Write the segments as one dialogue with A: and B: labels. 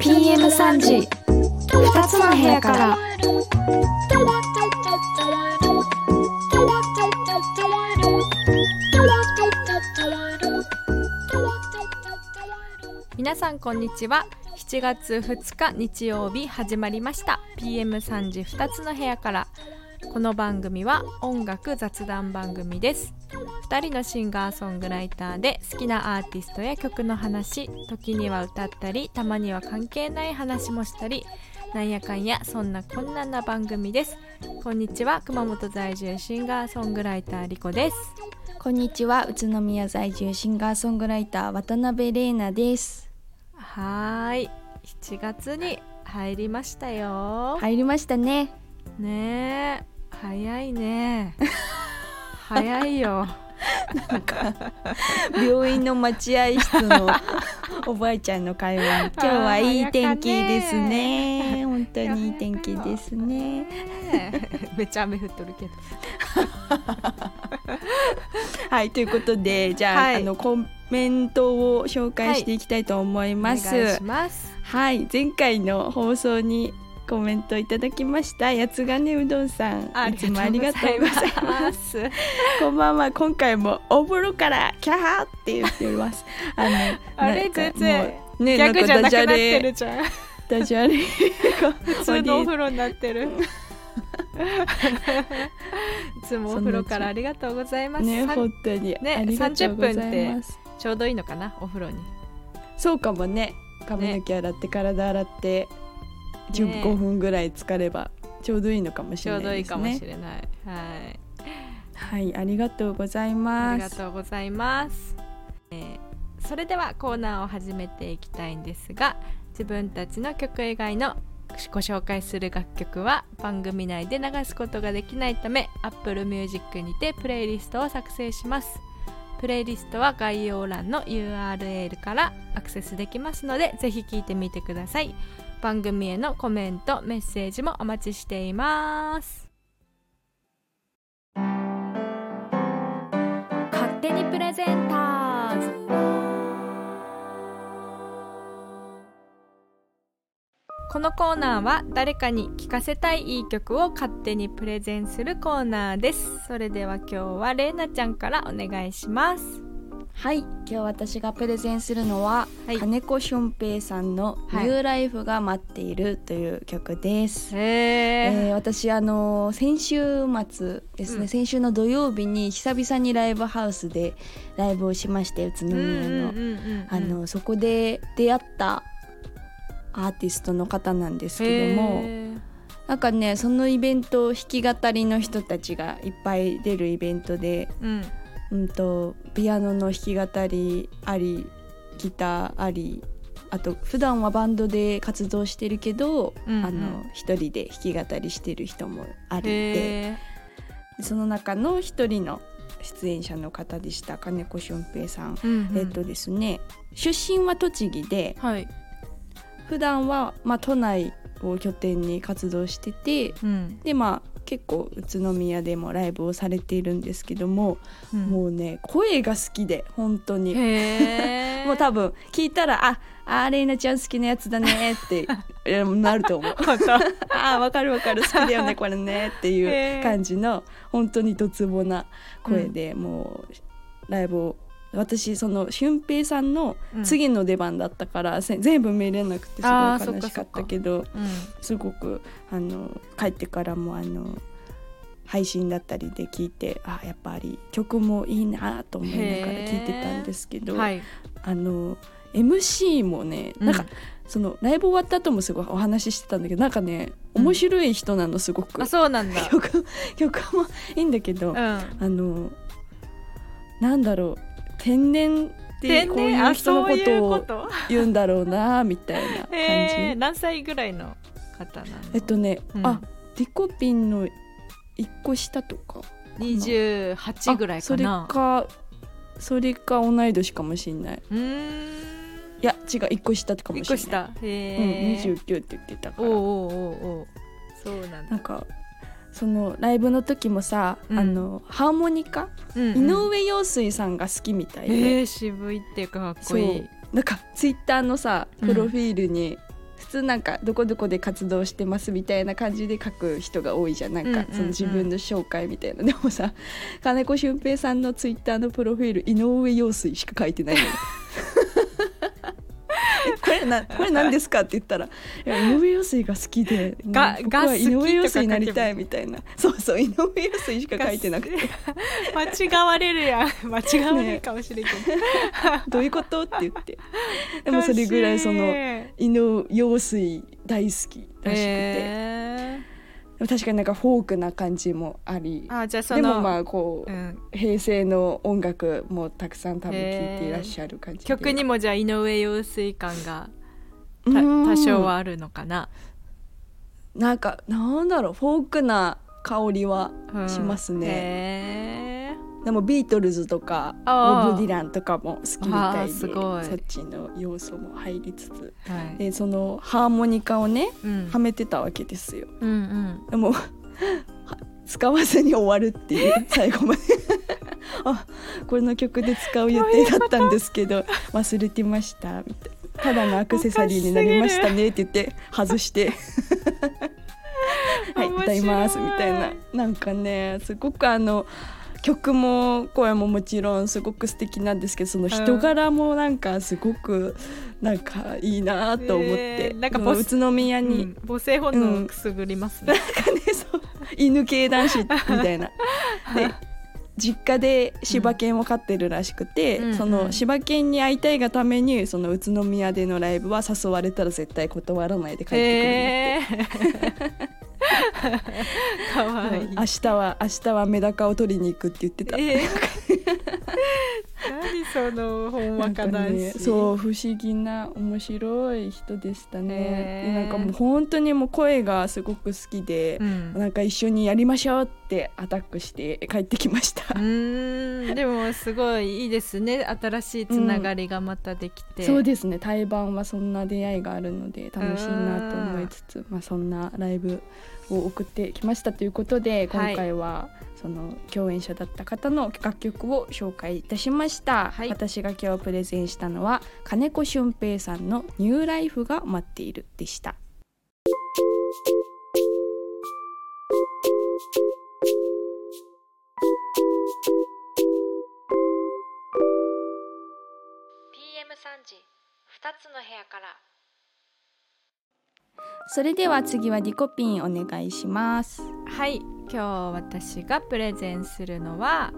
A: PM3 時2つの部屋から
B: 皆さんこんにちは7月2日日曜日始まりました PM3 時2つの部屋からこの番組は音楽雑談番組です。2人のシンガーソングライターで好きなアーティストや曲の話時には歌ったりたまには関係ない話もしたりなんやかんやそんなこんなな番組です。こんにちは熊本在住シンガーソングライターリコです。
A: こんにちは宇都宮在住シンガーソングライター渡辺玲奈です。
B: はーい7月に入りましたよ。
A: 入りましたね。
B: ねえ早いね。早いよ。
A: 病院の待合室の おばあちゃんの会話。に今日はいい天気ですね。本当にいい天気ですね。
B: めっちゃ雨降っとるけど。
A: はいということでじゃあ,、
B: はい。
A: あのコメントを紹介していきたいと思います、
B: お願いします。
A: はい、前回の放送にコメントいただきました。八つ金うどんさんいつもありがとうございます。
B: す
A: こんばんは。今回もお風呂からキャハーって言ってます。あの
B: あれ全然
A: ね
B: 逆じゃなくなってるじゃん。
A: ダジャレが
B: 普通のお風呂になってる。いつもお風呂からありがとうございます、
A: ね本当に、
B: ね
A: ありがとうござい
B: 30
A: ます。
B: ちょうどいいのかなお風呂に。
A: そうかもね。髪の毛洗って、体洗って15分ぐらい浸かればちょうどいいのかもし
B: ちょうどいいかもしれない。はい。
A: はいありがとうござい
B: あ
A: ます。
B: りがとうございます、えーそれではコーナーを始めていきたいんですが自分たちの曲以外のご紹介する楽曲は番組内で流すことができないため Apple Music にてプレイリストを作成します。プレイリストは概要欄の URL からアクセスできますのでぜひ聴いてみてください番組へのコメントメッセージもお待ちしています。勝手にプレゼンターズ。このコーナーは誰かに聴かせたいいい曲を勝手にプレゼンするコーナーです。それでは今日はれいなちゃんからお願いします。
A: はい今日私がプレゼンするのは、
B: はい。
A: 金子俊平さんの「
B: はい。
A: ニューライフが待っている」という曲です、
B: へ
A: えー私あの先週末ですね、
B: うん。
A: 先週の土曜日に久々にライブハウスでライブをしまして宇都宮の、あのそこで出会ったアーティストの方なんですけどもなんかねそのイベント弾き語りの人たちがいっぱい出るイベントで、
B: うん
A: うん、とピアノの弾き語りありギターありあと普段はバンドで活動してるけど、
B: うんうん。
A: あの一人で弾き語りしてる人もありで
B: へ
A: その中の一人の出演者の方でした金子俊平さん。
B: ーうんうん。
A: えっとですね出身は栃木で
B: はい。
A: 普段はまあ都内を拠点に活動してて
B: うん。
A: でまあ結構宇都宮でもライブをされているんですけども、もうね声が好きで本当に。もう多分聞いたら「ああーレイナちゃん好きなやつだね」って えなると思う。あーわかる わかる。好きだよねこれねっていう感じの本当にドツボな声で、もうライブを私その俊平さんの次の出番だったから、せ全部見れなくてすごい悲しかったけど
B: うん。
A: すごくあの帰ってからもあの配信だったりで聞いてあやっぱり曲もいいなと思いながら聞いてたんですけど、
B: はい。
A: あの MC もねなんか、そのライブ終わった後もすごいお話ししてたんだけどなんかね
B: うん。
A: 面白い人なのすごく、
B: あそうなんだ。
A: 曲曲もいいんだけど、
B: うん。
A: あのなんだろう天然って
B: 天
A: こういう人のことを言うんだろうなみたいな感じ。
B: へー何歳ぐらいの方なの？
A: えっとね、
B: うん。
A: あリコピンの一個下とか
B: 28ぐらいかな。
A: あそれかそれか同い年かもしんない。う
B: ーん。
A: いや違う一個下かもしれない。
B: 一個下。へ
A: うん、
B: え
A: 29って言ってたから。
B: おうおうおうおう。そうなんだ。
A: なんかそのライブの時もさ、
B: うん。
A: あのハーモニカ、
B: うんうん。
A: 井上陽水さんが好きみたいで、
B: えー、渋いっていうかかっこいい。
A: なんかツイッターのさ
B: うん。
A: プロフィールに、普通なんかどこどこで活動してますみたいな感じで書く人が多いじゃん。なんか
B: うんうんうん。
A: その自分の紹介みたいな、でもさ金子俊平さんのツイッターのプロフィール井上陽水しか書いてないのよえ これな これ何ですか？って言ったら「いや井上陽水が好きで
B: が
A: 僕は井上陽水になりたい」みたいな。そうそう井上陽水しか書いてなくて。
B: 間違われるやん。間違われるかもしれん。けど、「
A: どういうこと?」って言って。でもそれぐらいその井上陽水大好きらしくて、
B: え
A: でも確かになんかフォークな感じもあり。
B: ー、あじゃあその
A: でもまあこう、
B: うん、
A: 平成の音楽もたくさん多分聴いていらっしゃる感じで
B: 曲にもじゃあ井上陽水感が多少はあるのかな、
A: なんかなんだろう。フォークな香りは
B: うん
A: しますね、
B: へ
A: でもビートルズとかボブ・ディランとかも好きみたいで
B: すごい。
A: そっちの要素も入りつつ
B: ーはい。
A: でそのハーモニカをね
B: うん。
A: はめてたわけですよ。
B: うんうん。
A: でもは 使わずに終わるっていう 最後まで。あこれの曲で使う予定だったんですけど忘れてましたみたいな。ただのアクセサリーになりましたねって言って外して。はい歌いますみたいな。なんかねすごくあの曲も声ももちろんすごく素敵なんですけどその人柄もなんかすごくなんかいいなと思って、
B: えーなんか
A: 宇都宮に、
B: うん母性本能をくすぐりますね、
A: なんかねそう。犬系男子みたいな。で実家で柴犬を飼ってるらしくて、
B: うん
A: そ
B: うん。
A: の柴犬に会いたいがためにその宇都宮でのライブは誘われたら絶対断らないで帰ってくるん
B: へえ かわい
A: 明日は明日はメダカを取りに行くって言ってた。
B: えー何そのほんわか男子、
A: ね、そう不思議な面白い人でしたね、なんかもう本当にもう声がすごく好きで
B: う、ん。
A: なんか一緒にやりましょうってアタックして帰ってきました、
B: うーん。でもすごいいいですね。新しいつながりがまたできて、
A: そうですね。対バンはそんな出会いがあるので楽しいなと思いつつ、まあ、そんなライブを送ってきましたということで
B: はい。
A: 今回はその共演者だった方の楽曲を紹介いたしました、
B: はい
A: 私が今日プレゼンしたのは金子俊平さんの「ニューライフが待っている」でした。
B: PM3 時2つの部屋から
A: それでは次はリコピンお願いします。
B: はい今日私がプレゼンするのは、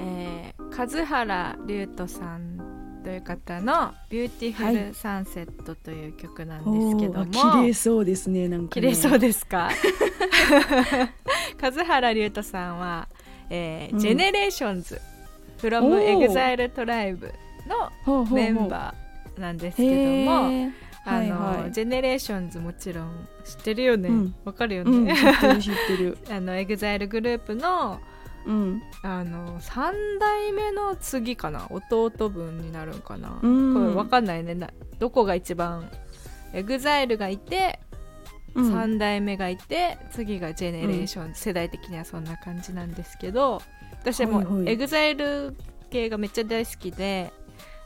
B: えー、数原龍友さんという方の「ビューティフルサンセット」という曲なんですけども、
A: 綺麗そうですねなんかね。
B: 綺麗そうですか？数原龍友さんは、えー
A: うん。
B: ジェネレー。ションズ from EXILE トライブのメンバーなんですけども、あの、
A: はい。はい
B: ジェネレーションズもちろん知ってるよね。
A: うん。
B: わ、かるよ
A: うん、
B: ね、
A: 知ってる知ってる。
B: あの EXILE グループの
A: うん、
B: あの3代目の次かな。弟分になるんかな、
A: うん。
B: これわかんないね。などこが一番 EXILE がいて、
A: うん。
B: 3代目がいて次がジェネレーション、世代的にはそんな感じなんですけど私はもう
A: はいはい。
B: EXILE 系がめっちゃ大好きで、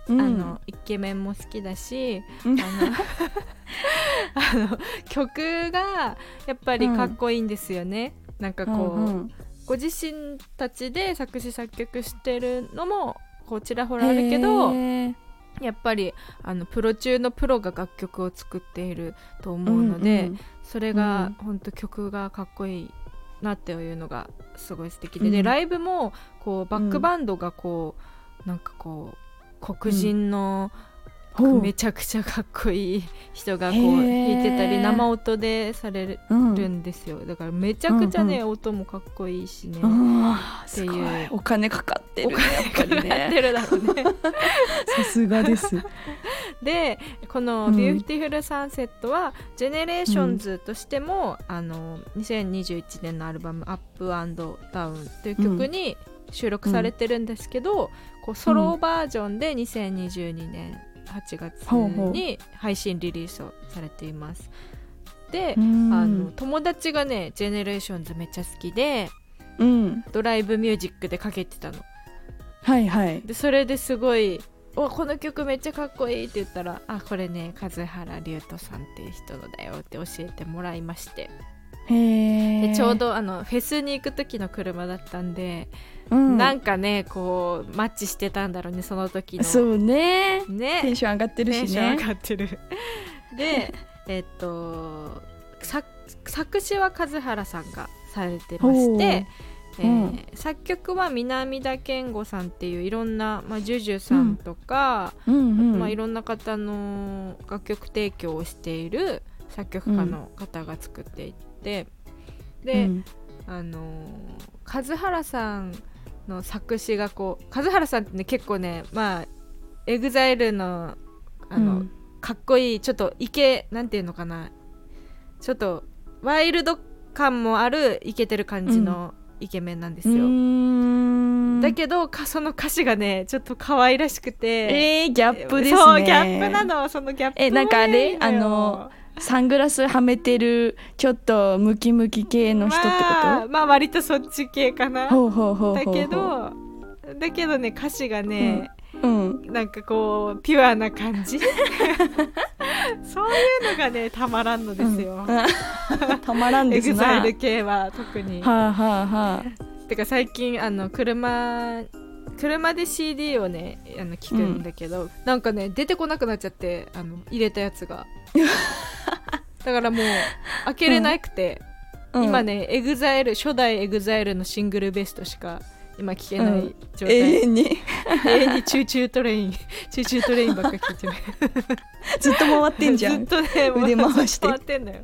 A: うん。
B: あのイケメンも好きだし
A: うん。
B: あの あの曲がやっぱりかっこいいんですよね、なんかこう、
A: うんうん。
B: ご自身たちで作詞作曲してるのもこうちらほらあるけどやっぱりあのプロ中のプロが楽曲を作っていると思うので、
A: んん
B: それが本当曲がかっこいいなっていうのがすごい素敵で,、で
A: うん。
B: ライブもこうバックバンドがこう、なんかこう黒人のめちゃくちゃかっこいい人がこう弾いてたり生音でされる
A: うん
B: んですよ。だからめちゃくちゃね、音もかっこいいしね。
A: あー
B: っていう。
A: お金かかってるねやっぱりね。
B: るだろうね。
A: さすがです。
B: でこの「
A: うん。
B: ビューティフルサンセットはジェネレーションズとしても、あの2021年のアルバム「アップダウン」という曲に収録されてるんですけど、こうソロバージョンで2022年8月に配信リリースをされています。で、あの友達がねジェネレーションズめっちゃ好きで、
A: うん、
B: ドライブミュージックでかけてたの。
A: はいはい。
B: でそれですごい「おこの曲めっちゃかっこいい」って言ったら「あこれね数原龍斗さんっていう人のだよ」って教えてもらいまして。でちょうどあのフェスに行く時の車だったんで、うん、なんかねこうマッチしてたんだろうねその時の。
A: そうね。ね。テンション上がってるしね。テンション
B: 上がってる。でえっと作詞は数原さんがされてましてえー、うん、作曲は南田健吾さんっていういろんな、まあ、 JUJUさんとか、うん。うんうん、まあ、いろんな方の楽曲提供をしている作曲家の方が作っていて、うん、で、あのー、数原さんの作詞がこう数原さんってね結構ねまあエグザイルのあの、かっこいいちょっとイケなんていうのかな。ちょっとワイルド感もあるイケてる感じのイケメンなんですよ。だけどその歌詞がねちょっと可愛らしくて。
A: えー、ギャップですね。
B: そうギャップなのそのギャップ
A: えなんかあれ？あのサングラスはめてるちょっとムキムキ系の人ってこと、ま
B: あ、まあ割とそっち系かな。
A: ほうほうほう
B: だけどだけどね歌詞がね、うん、なんかこうピュアな感じ。そういうのがねたまらんのですよ、
A: うん、たまらんです
B: な。エグザイル系は特に。
A: はあはあは
B: あ。てか最近あの車車で CD をねあの聞くんだけど、うん、なんかね出てこなくなっちゃってあの入れたやつが だからもう開けれなくて、うん、今ね、エグザイル初代エグザイルのシングルベストしか今聞けない状態、うん、
A: 永遠に。
B: 永遠にチューチュートレインチューチュートレインばっか聞いてる。
A: ずっと回ってんじゃん。
B: ずっとね
A: 腕回して。
B: 回ってんのよ。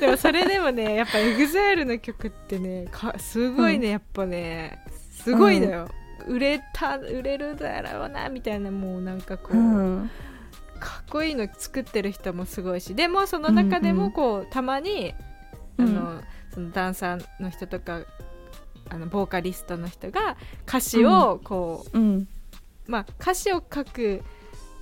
B: でもそれでもねやっぱエグザイルの曲ってねかすごいね、うん、やっぱねすごいのよ、うん、売れた売れるだろうなみたいなもうなんかこう、かっこいいの作ってる人もすごいしでもその中でもこう、うんうん、たまにあの、そのダンサーの人とかあのボーカリストの人が歌詞をこう、うん、まあ歌詞を書く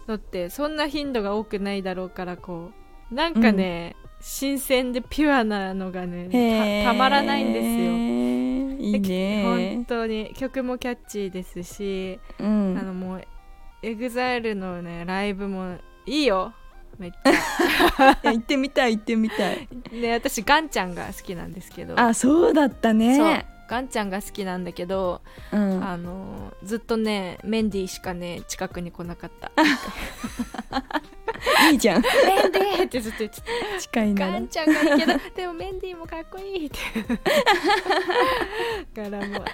B: のってそんな頻度が多くないだろうからこうなんかね、うん、新鮮でピュアなのがねたまらないんですよ。
A: いいね。
B: 本当に。曲もキャッチーですし、うん、あのもうエグザイルのねライブもいいよ。めっちゃ。
A: 行ってみたい行ってみたい。
B: ね私ガンちゃんが好きなんですけど。
A: あそうだったね。
B: ガンちゃんが好きなんだけど、うん、あのずっとねメンディーしかね近くに来なかった
A: いいじゃん。
B: メンディーってずっと言って
A: た。近い
B: な。ガンちゃんがいいけど でもメンディーもかっこいいって。からもあの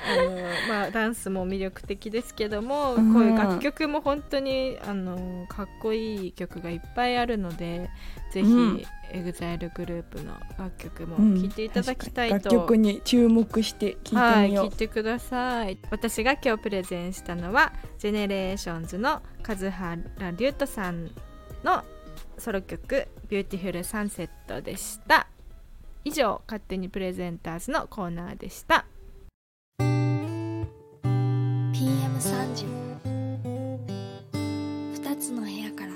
B: まあダンスも魅力的ですけども、うん、こういう楽曲も本当にあのかっこいい曲がいっぱいあるのでぜひ、うん。エグザイルグループの楽曲も聴いていただきたいと、うん、
A: 楽曲に注目して聴いてみよう、はい、
B: 聴いてください。私が今日プレゼンしたのはジェネレーションズの数原龍友さんのソロ曲「ビューティフルサンセット」でした。以上勝手にプレゼンターズのコーナーでした。PM3 時2つの部屋から。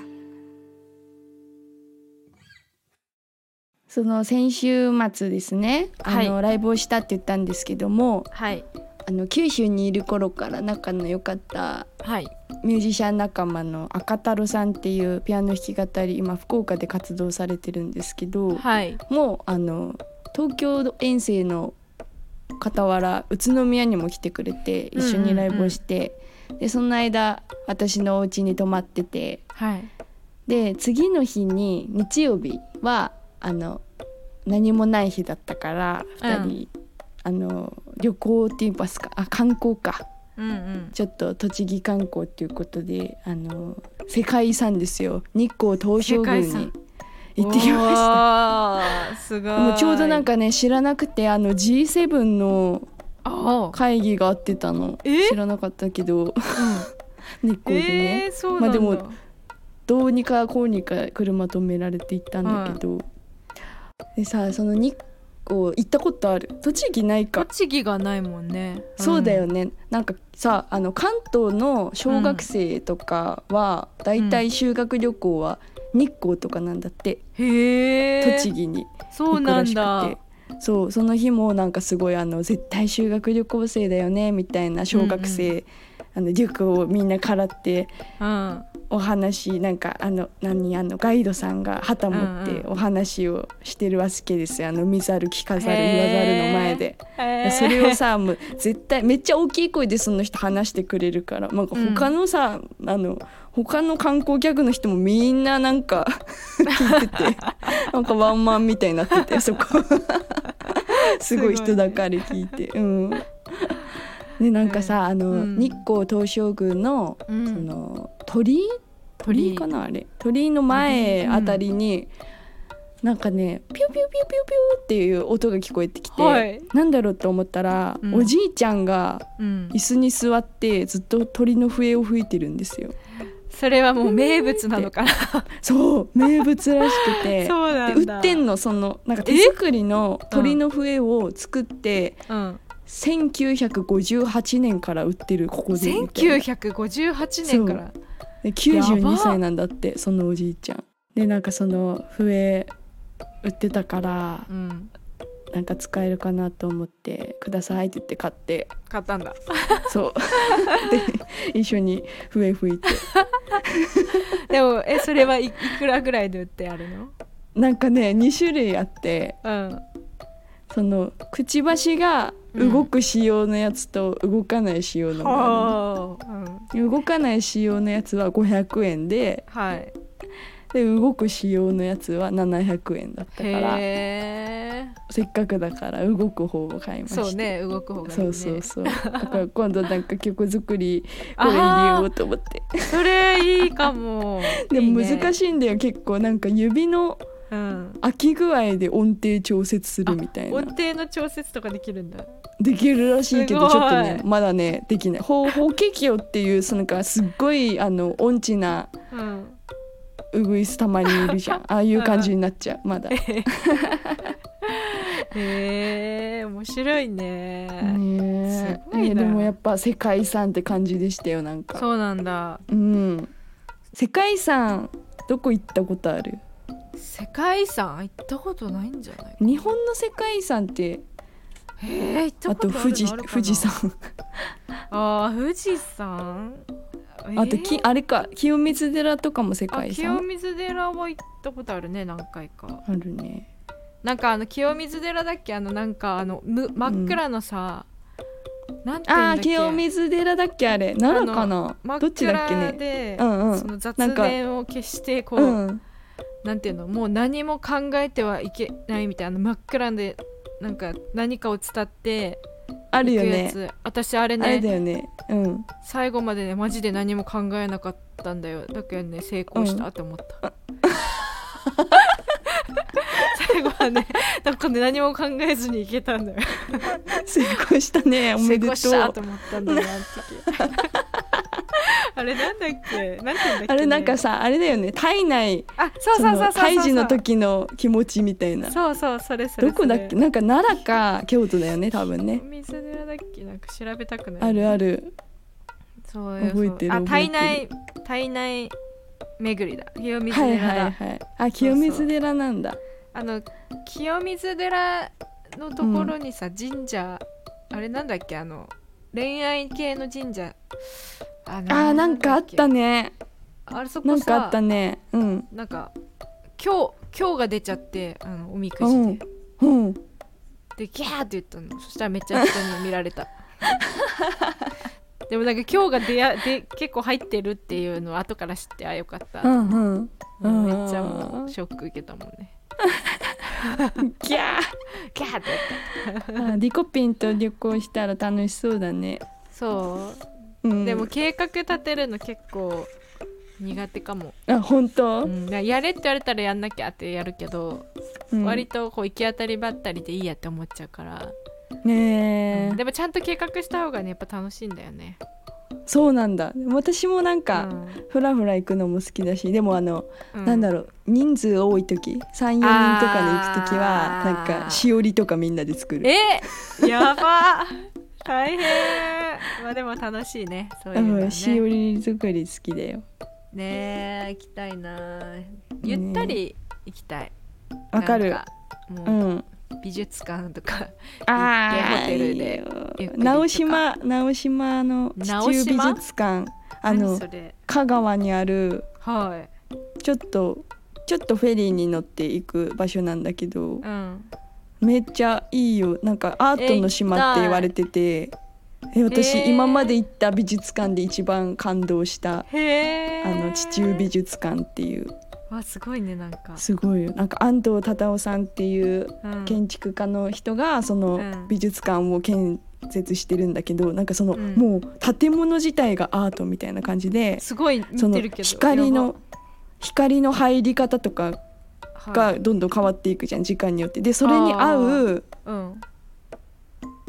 A: その先週末ですね、はい、あのライブをしたって言ったんですけども、
B: はい、
A: あの九州にいる頃から仲の良かったミュージシャン仲間の赤太郎さんっていうピアノ弾き語り今福岡で活動されてるんですけど、
B: はい、
A: もうあの東京遠征の傍ら宇都宮にも来てくれて一緒にライブをして、でその間私のお家に泊まってて、
B: はい、
A: で次の日に日曜日はあの何もない日だったから2人、うん、あの旅行って言いますかあ観光か、
B: うんうん、
A: ちょっと栃木観光っていうことであの世界遺産ですよ。日光東照宮に行ってきました。すごい。もうちょうどなんかね知らなくてあの G7 の会議があってたの。知らなかったけど、うん、日光でね、
B: えー、まあでも
A: どうにかこうにか車止められて行ったんだけど、でさその日光行ったことある。栃木ないか？
B: 栃木がないもんね。
A: そうだよね、なんかさあの関東の小学生とかは、だいたい修学旅行は日光とかなんだって、
B: へえ。
A: 栃木に
B: そうなんだ。
A: て。そうその日もなんかすごいあの絶対修学旅行生だよねみたいな小学生、あのリュックをみんなからって。
B: うん
A: お話なんかあの何あのガイドさんが旗持って
B: うん
A: お話をしてるわけですよ。あの見ざる聞かざる言わざるの前で。それをさもう絶対めっちゃ大きい声でその人話してくれるから。なんか他のさ、あの他の観光客の人もみんななんか聞いてて なんかワンマンみたいになっててそこ。すごい人だかり聞いて。うん。でなんかさ、あの、
B: うん。
A: 日光東照宮の、
B: うん。
A: その鳥？居
B: 鳥居
A: かなあれ？鳥居の前
B: うん。
A: あたりに、なんかねピューピューピューピューピューっていう音が聞こえてきて、
B: はい。
A: なんだろうと思ったら、
B: うん。
A: おじいちゃんが
B: うん。
A: 椅子に座ってずっと鳥の笛を吹いてるんですよ。
B: それはもう名物なのかな？
A: そう名物らしくて。
B: そう
A: 売ってんのそのなんか手作りの鳥の笛を作って、
B: うん
A: 1958年から売ってるここでみたいな。
B: 1958年から。
A: で
B: やば
A: 92歳なんだってそのおじいちゃん。でなんかその笛売ってたから
B: うん。
A: なんか使えるかなと思って「ください」って言って買って。
B: 買ったんだ。
A: そう。で一緒に笛吹いて。
B: でもえそれはいいくらぐらいで売ってあるの？
A: なんかね2種類あって。
B: うん
A: そのくちばしが動く仕様のやつと動かない仕様のがあ
B: はあ、うん、
A: 動かない仕様のやつは500円で
B: はい。
A: で動く仕様のやつは700円だったから。せっかくだから動く方を買いました。
B: そうね動く方がいいね。
A: そうそうそう。だから 今度なんか曲作りこれ入れようと思って。
B: それいいかも。
A: でも難
B: い
A: しいんだよ。結構なんか指の
B: うん。
A: 空き具合で音程調節するみたいな。
B: 音程の調節とかできるんだ。
A: できるらしいけどちょっとねまだねできない。ほ法華経っていうそのかすっごいあの音痴な
B: うん。
A: ウグイスたまにいるじゃん。ああいう感じになっちゃうまだ。ね
B: へえ面白いね。
A: え。
B: すごい
A: でもやっぱ世界遺産って感じでしたよなんか。
B: そうなんだ。
A: うん。世界遺産どこ行ったことある？
B: 世界遺産行ったことないんじゃない
A: 日本の世界遺産って
B: へえ行った
A: あ
B: こととある
A: 富士富士山。
B: あー富士山？
A: あとき
B: えー？
A: あれか清水寺とかも世
B: あ
A: 界遺
B: 清
A: 産
B: 水寺は行ったことあるね何回か。
A: あるね。
B: なんかあの清水寺だっけ？あのなんかあのむ真っ暗のさ、なんていうんだ
A: あ清水寺だっけあれ？奈良かな？どっちだっけ
B: 暗
A: ね。
B: で、
A: うんうん。
B: その雑念を消してこう、
A: うん。
B: なんていうのもう何も考えてはいけないみたいな真っ暗でなんか何かを伝って
A: あるよね。
B: つ、私あれ
A: あれ
B: ね
A: だよね。うん。
B: 最後までねマジで何も考えなかったんだよだけどね成功したって思った、最後はねなんかね何も考えずにいけたんだよ
A: 成功したね。お
B: 成
A: めでとう。
B: 功したと思ったんだよあの時あれなんだっけ？なんて言うんだっけ、ね、
A: あれなんかさあれだよね。体内
B: あそうそうそうそう
A: 胎児の時の気持ちみたいな。
B: そうそうそれそれ
A: どこだっけ？なんか奈良か京都だよね多分ね。
B: 水寺だっけ？なんか調べたくない。
A: あるある。
B: そうよ
A: 覚えてる
B: あ体内体内巡りだ。清水
A: はい
B: 寺だ、
A: はいはいあ清水寺なんだ。
B: あの清水寺のところにさ、神社あれなんだっけ？あの恋愛系の神社あ
A: なんかあった
B: ね。
A: ね
B: あれそこさ
A: なんかあったね。うん。
B: なんか今日今日が出ちゃってあのおみくじ
A: うん。
B: で、
A: うん。
B: でギャーって言ったの。そしたらめっちゃ人に見られた。でもなんか今日が出やで結構入ってるっていうのを後から知ってあよかった、
A: うんうん。
B: うん。めっちゃもうショック受けたもんね。
A: ギャ
B: ギャーって言った。
A: リコピンと旅行したら楽しそうだね。
B: そう
A: うん。
B: でも計画立てるの結構苦手かも、
A: あ本当？
B: うん、やれって言われたらやんなきゃってやるけど、
A: うん。
B: 割とこう行き当たりばったりでいいやって思っちゃうから、
A: ねえ。
B: でもちゃんと計画した方がねやっぱ楽しいんだよね。
A: そうなんだ。私もなんか、ふらふら行くのも好きだしでもあの、うん、なんだろう人数多い時34人とかで行く時はなんかしおりとかみんなで作る。
B: えやば大変。まあでも楽しいね。そういうの、ね、
A: しおり作り好きだよ。
B: ねえ行きたいな。ゆったり行きたい。
A: わ、かる。うん。
B: 美術館とか
A: 行ってホテルで直島直島の地中美術館。あの香川にある、はい、ちょっとちょっとフェリーに乗って行く場所なんだけど、うん、めっちゃいいよ。なんかアートの島って言われてて。え私、今まで行った美術館で一番感動した。あの地中美術館っていう。
B: わすごいねなんか。
A: すごいよ。なんか安藤忠雄さんっていう建築家の人がその美術館を建設してるんだけどなんかその、うん、もう建物自体がアートみたいな感じで
B: すごい
A: その光の光の入り方とかがどんどん変わっていくじゃん時間によって。でそれに合う、うん、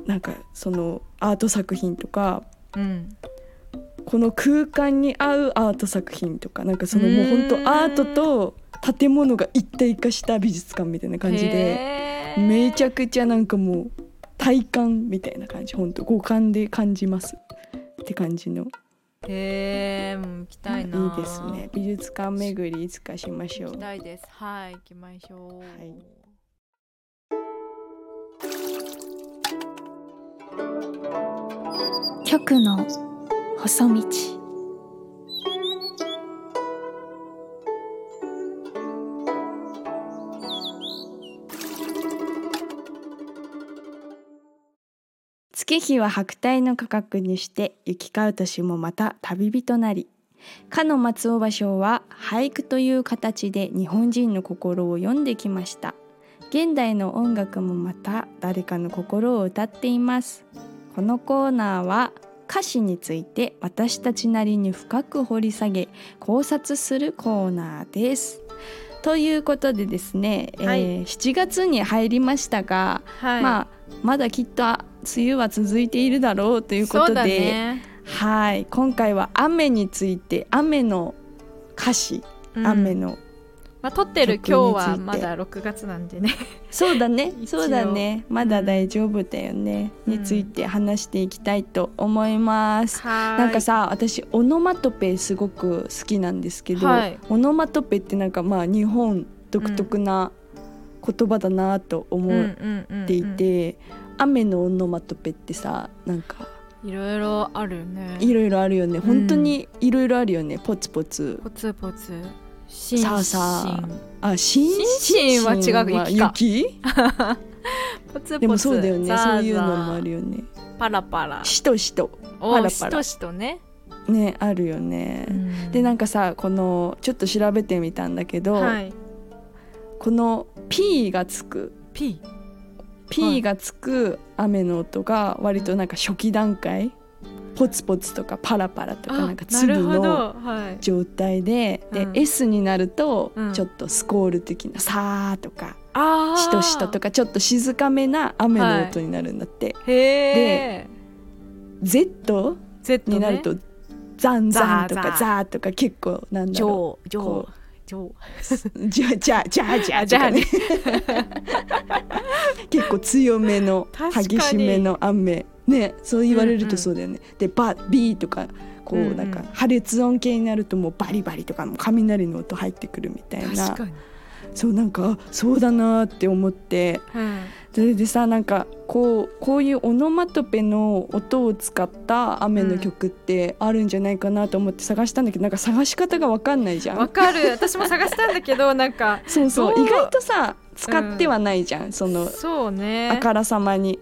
A: なんかそのアート作品とか、うん、この空間に合うアート作品とかなんかそのもう本当アートと建物が一体化した美術館みたいな感じでめちゃくちゃなんかもう体感みたいな感じ本当五感で感じますって感じの。
B: へえ行きたいな。
A: いいですね。美術館巡りいつかしましょう。
B: 行きたいです。はい行きましょう。はい。
A: 曲の細道月日は白帯の価格にして行き交う年もまた旅人なり。かの松尾芭蕉は俳句という形で日本人の心を読んできました。現代の音楽もまた誰かの心を歌っています。このコーナーは歌詞について私たちなりに深く掘り下げ考察するコーナーです。ということでですね、はい、えー、7月に入りましたが、はい、まあまだきっと梅雨は続いているだろうということで、ね、はい。今回は雨について雨の歌詞、うん、雨の
B: まあ、撮ってる今日はまだ6月なんでね。
A: そうだね。そうだね。まだ大丈夫だよね、うん、について話していきたいと思います、うん、なんかさ私オノマトペすごく好きなんですけど、はい、オノマトペってなんかまあ日本独特な言葉だなと思っていて雨のオノマトペってさなんか。
B: いろいろあるよね。
A: いろいろあるよね。本当にいろいろあるよね、ポツポツ。
B: ポツポツ。
A: さあさあ。あシン
B: シンは違う。
A: 雪？ポツポツでもそうだよね。そういうのもあるよね。
B: パラパラ。
A: しとしと
B: パラパラ。しとね。
A: ねあるよね、うん、でなんかさこのちょっと調べてみたんだけど、はい、この P がつく。
B: P
A: P がつく雨の音が割となんか初期段階、ポツポツとかパラパラとかなんか粒の状態で、はい、で、うん、S になるとちょっとスコール的な「さー」とか「しとしと」とかちょっと静かめな雨の音になるんだって。はい、で Z, Z になると「ザンザン」とか「ザー」とか結構なんだろう。じゃじゃじゃじゃじゃね結構強めの 激しめの雨。ねそう言われるとそうだよね。うんうん、でバビーとかこうなんか破裂音系になるともうバリバリとかも雷の音入ってくるみたいなそうなんかそうだなって思って、うん、それでさなんかこうこういうオノマトペの音を使った雨の曲ってあるんじゃないかなと思って探したんだけどなんか探し方が分かんないじゃん。
B: わかる。私も探したんだけどなんか
A: そうそう。意外とさ使ってはないじゃん、うん、その
B: そうね。
A: あからさまに。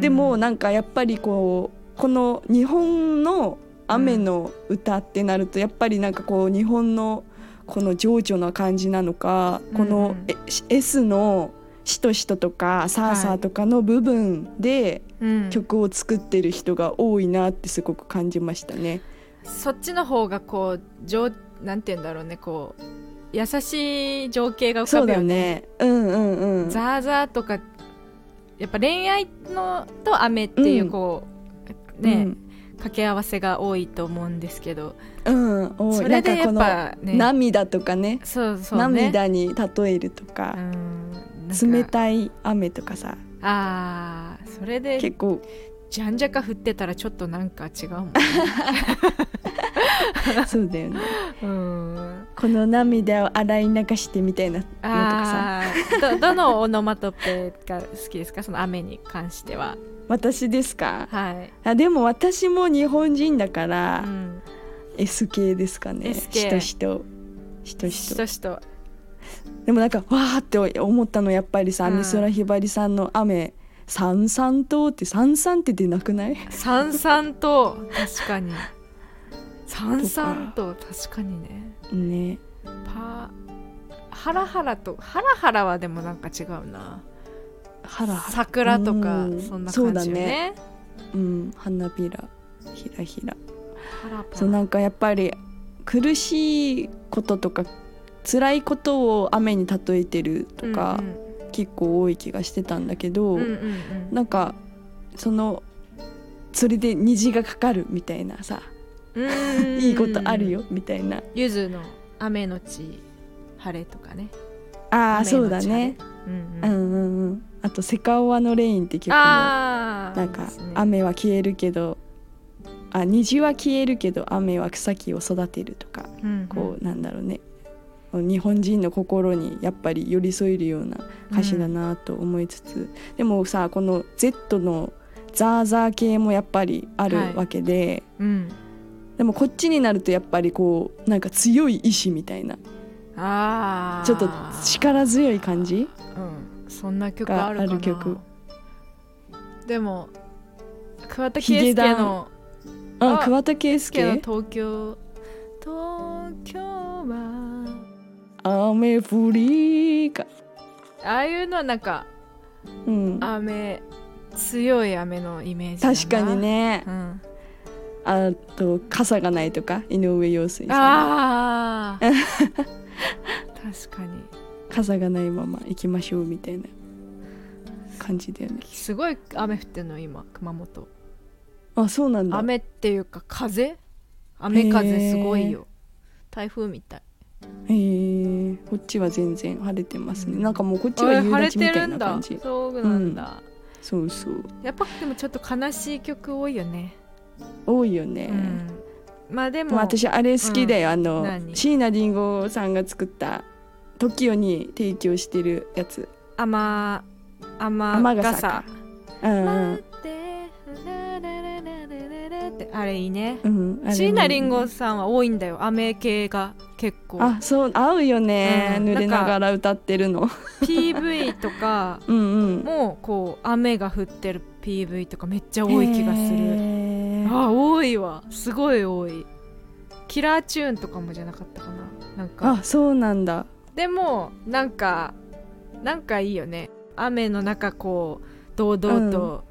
A: でもなんかやっぱりこうこの日本の雨の歌ってなるとやっぱりなんかこう日本のこの情緒な感じなのか、この S のしとしととかさあさあとかの部分で曲を作ってる人が多いなってすごく感じましたね。
B: そっちの方がこう情なんて言うんだろうねこう優しい情景が浮かぶよね。
A: うんうんうん。
B: ザーザーとかやっぱ恋愛のと雨っていうこう、うん、ね、うん、掛け合わせが多いと思うんですけど、
A: うん、お
B: それでやっぱね。
A: 涙とかね。
B: そうそうね。
A: 涙に例えるとか。
B: か
A: 冷たい雨とかさ。
B: あーそれで
A: 結構。
B: じゃんじゃか降ってたらちょっとなんか違うもんね。
A: そうだよね。
B: うん。
A: この涙を洗い流してみたいなのとかさ。
B: ど どのオノマトペが好きですか？その雨に関しては
A: 私ですか？
B: はい、
A: あでも私も日本人だか
B: う
A: ら、
B: ん、
A: S 系ですかね。
B: S 系
A: しとしとしでもなんかわーって思ったのやっぱりさ
B: うん。
A: 美空ひばりさんの雨「さんさんと」って「さんさん」って出なくない？
B: さんさんと確かに。さんさんと確かにね。
A: ね。
B: パハラハラとハラハラはでもなんか違うな桜とか
A: うん。
B: そんな感じよね。
A: ね。うん。花びら。ひらひら。そうなんかやっぱり苦しいこととか辛いことを雨に例えてるとか、結構多い気がしてたんだけど、
B: うんうんうん。うん
A: なんかそのそれで虹がかかるみたいなさ
B: うん。うんうん
A: いいことあるよみたいな。
B: ゆずの雨のち晴れとかね。
A: ああそうだね
B: うんうん。
A: うんうんうん。あと「セカオワのレイン」って曲もなんか雨は消えるけどあ虹は消えるけど雨は草木を育てるとか
B: うんうん。
A: こうなんだろうね。日本人の心にやっぱり寄り添えるような歌詞だなと思いつつ、でもさこの Z のザーザー系もやっぱりある
B: はい。
A: わけで、
B: うん。
A: でもこっちになるとやっぱりこうなんか強い意志みたいな
B: あー。
A: ちょっと力強い感じ
B: うん。そんな曲
A: がある曲。
B: でも桑田佳祐のあ
A: あ桑田佳
B: 介の
A: 祐
B: 東京。東京は
A: 雨降りか。
B: ああいうのはなんか
A: うん。
B: 雨強い雨のイメージ
A: 確かにね。
B: うん、
A: あと傘がないとか井上陽水さん。
B: ああ 確かに。
A: 傘がないまま行きましょうみたいな感じだよね。
B: すごい雨降ってんの今熊本。
A: あそうなんだ。
B: 雨っていうか風？雨風すごいよ。台風みたい。
A: へえこっちは全然晴れてますね、
B: うん。
A: なんかもうこっちは夕立みたい
B: てるんだ。
A: な感じ
B: そうなんだ、
A: そうそう。
B: やっぱでもちょっと悲しい曲多いよね、
A: 多いよね、
B: うん、まあでも
A: まあ、私あれ好きだよ、あの
B: 何？
A: 椎名林檎さんが作った TOKIO に提供してるやつ。
B: 雨雨
A: 雨
B: 傘
A: 傘か。うん。うん
B: ってあれいいね。
A: うん
B: 椎名林檎さんは多いんだよ。雨系が結構。
A: あそう合うよね、
B: うん。
A: 濡れながら歌ってるの。
B: PV とか
A: うんう
B: こう雨が降ってる PV とかめっちゃ多い気がする。
A: へー。
B: あ多いわ。すごい多い。キラーチューンとかもじゃなかったかな。なんか。
A: あそうなんだ。
B: でもなんかなんかいいよね。雨の中こう堂々と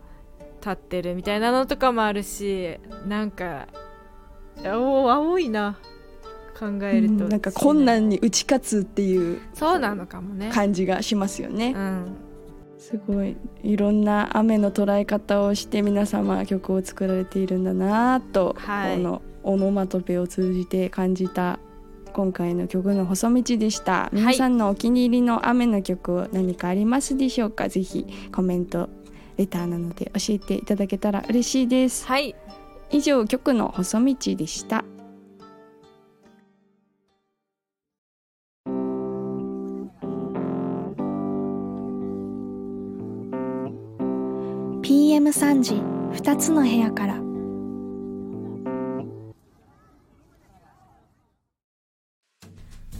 B: 立ってるみたいなのとかもあるし、なんかおー青いな考えると、
A: うんなんか困難に打ち勝つっていう
B: そうなのかもね。
A: 感じがしますよね、
B: うん。
A: すごい。いろんな雨の捉え方をして皆様曲を作られているんだなと、
B: はい。
A: このオノマトペを通じて感じた今回の曲の細道でした。皆さんのお気に入りの雨の曲何かありますでしょうか、ぜひコメントレターなので教えていただけたら嬉しいです。
B: はい。
A: 以上曲の細道でした「PM3 時2つの部屋から」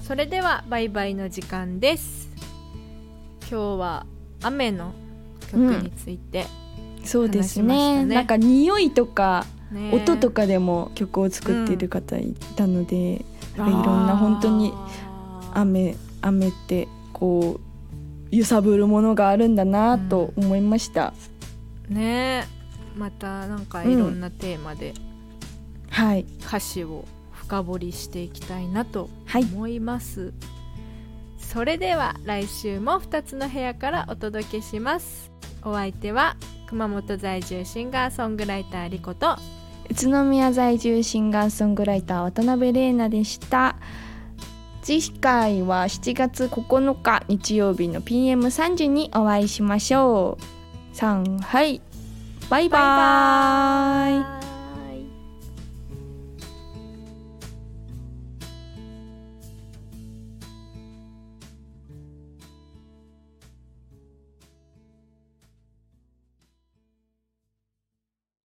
B: それではバイバイの時間です。今日は雨の曲について、
A: そうですね。
B: ね。
A: なんか匂いとか
B: ね
A: 音とかでも曲を作っている方いたので、なん。かいろんな本当に雨雨ってこう揺さぶるものがあるんだなと思いました、
B: ねまたなんかいろんなテーマで
A: はい。
B: 歌詞を深掘りしていきたいなと
A: はい。
B: 思います、それでは来週も2つの部屋からお届けしますお相手は熊本在住シンガーソングライターリコと
A: 宇都宮在住シンガーソングライター渡辺玲奈でした。次回は7月9日日曜日の PM3 時にお会いしましょう。さんはい。バイバイ